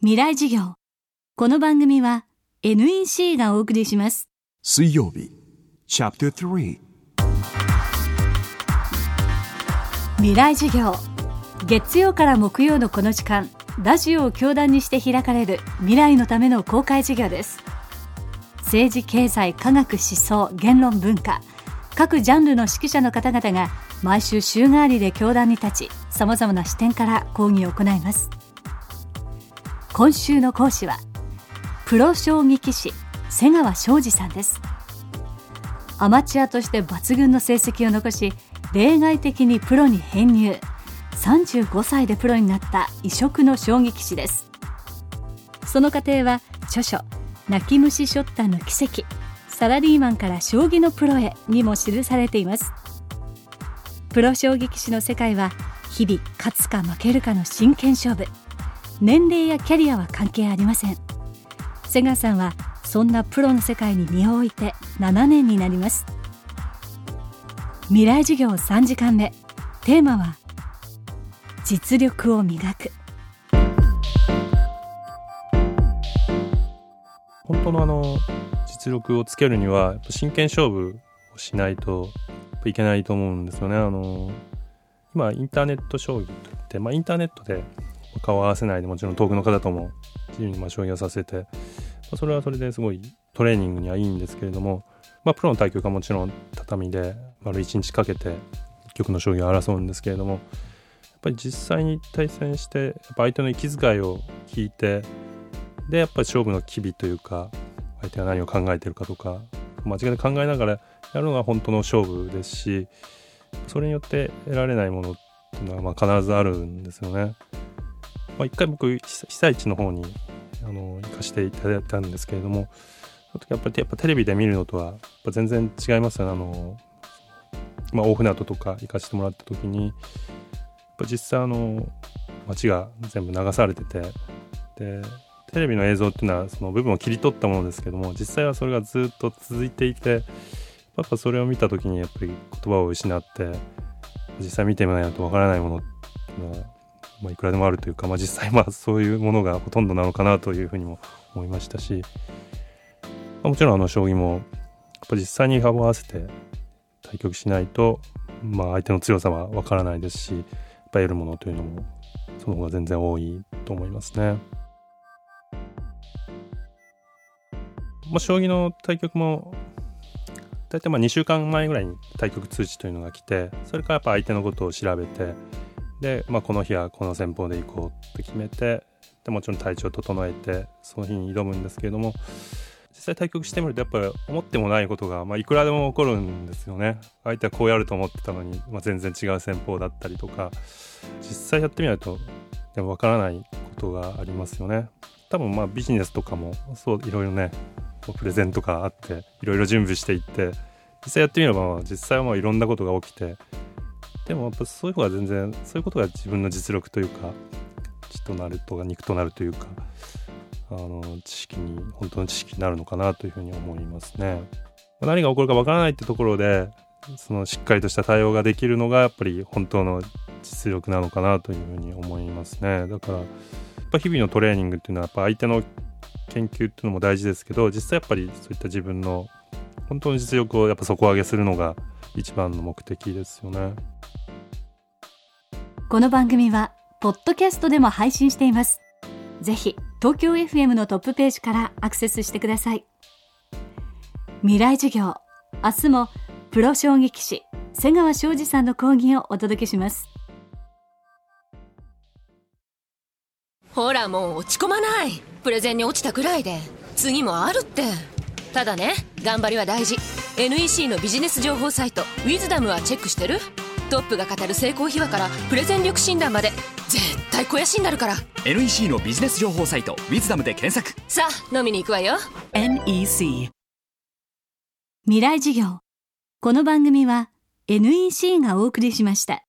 未来授業。この番組は NEC がお送りします。水曜日チャプター3未来授業。月曜から木曜のこの時間ラジオを教壇にして開かれる未来のための公開授業です。政治経済科学思想言論文化各ジャンルの指揮者の方々が毎週週替わりで教壇に立ちさまざまな視点から講義を行います今週の講師はプロ将棋棋士瀬川昌司さんです。アマチュアとして抜群の成績を残し例外的にプロに編入。35歳でプロになった異色の将棋棋士です。その過程は著書泣き虫ショッターの奇跡サラリーマンから将棋のプロへにも記されています。プロ将棋棋士の世界は日々勝つか負けるかの真剣勝負。年齢やキャリアは関係ありません。瀬川さんはそんなプロの世界に身を置いて7年になります。未来授業3時間目。テーマは実力を磨く。本当のあの実力をつけるにはやっぱ真剣勝負をしないといけないと思うんですよね。あの今インターネット将棋といって、まあ、インターネットで顔合わせないでもちろん遠くの方とも自由にま将棋をさせて、まあ、それはそれですごいトレーニングにはいいんですけれども、まあ、プロの対局はもちろん畳で丸1日かけて一局の将棋を争うんですけれどもやっぱり実際に対戦してやっぱ相手の息遣いを聞いてでやっぱり勝負の機微というか相手が何を考えてるかとか間違いで考えながらやるのが本当の勝負ですしそれによって得られないものっていうのはま必ずあるんですよね。まあ、一回僕被災地の方にあの行かせていただいたんですけれどもその時やっぱりやっぱテレビで見るのとはやっぱ全然違いますよね。あの、まあ、大船渡とか行かせてもらった時にやっぱ実際あの街が全部流されててでテレビの映像っていうのはその部分を切り取ったものですけども実際はそれがずっと続いていてやっぱそれを見た時にやっぱり言葉を失って実際見てみないとわからないものっていうのはまあ、いくらでもあるというか、まあ、実際まあそういうものがほとんどなのかなというふうにも思いましたし、まあ、もちろんあの将棋もやっぱ実際に顔を合わせて対局しないと、まあ、相手の強さはわからないですしやっぱ得るものというのもその方が全然多いと思いますね。まあ、将棋の対局も大体まあ2週間前ぐらいに対局通知というのが来てそれからやっぱ相手のことを調べてで、まあ、この日はこの戦法で行こうって決めてでもちろん体調を整えてその日に挑むんですけれども実際対局してみるとやっぱり思ってもないことが、まあ、いくらでも起こるんですよね。相手はこうやると思ってたのに、まあ、全然違う戦法だったりとか実際やってみないとでも分からないことがありますよね。多分まあビジネスとかもそういろいろねプレゼンとかあっていろいろ準備していって実際やってみれば実際はいろんなことが起きてでもやっぱそういう方が全然そういうことが自分の実力というか血となるとか肉となるというかあの知識に本当の知識になるのかなというふうに思いますね。何が起こるかわからないってところでそのしっかりとした対応ができるのがやっぱり本当の実力なのかなというふうに思いますね。だからやっぱ日々のトレーニングっていうのはやっぱ相手の研究っていうのも大事ですけど実際やっぱりそういった自分の本当の実力をやっぱ底上げするのが一番の目的ですよね。この番組はポッドキャストでも配信しています。ぜひ東京 FM のトップページからアクセスしてください。未来授業。明日もプロ将棋棋士瀬川昌司さんの講義をお届けします。ほらもう落ち込まない。プレゼンに落ちたくらいで。次もあるって。ただね頑張りは大事。NEC のビジネス情報サイト「ウィズダムはチェックしてる？トップが語る成功秘話からプレゼン力診断まで絶対肥やしになるから。NEC のビジネス情報サイト「ウィズダムで検索。さあ飲みに行くわよ。NEC 未来授業。この番組は NEC がお送りしました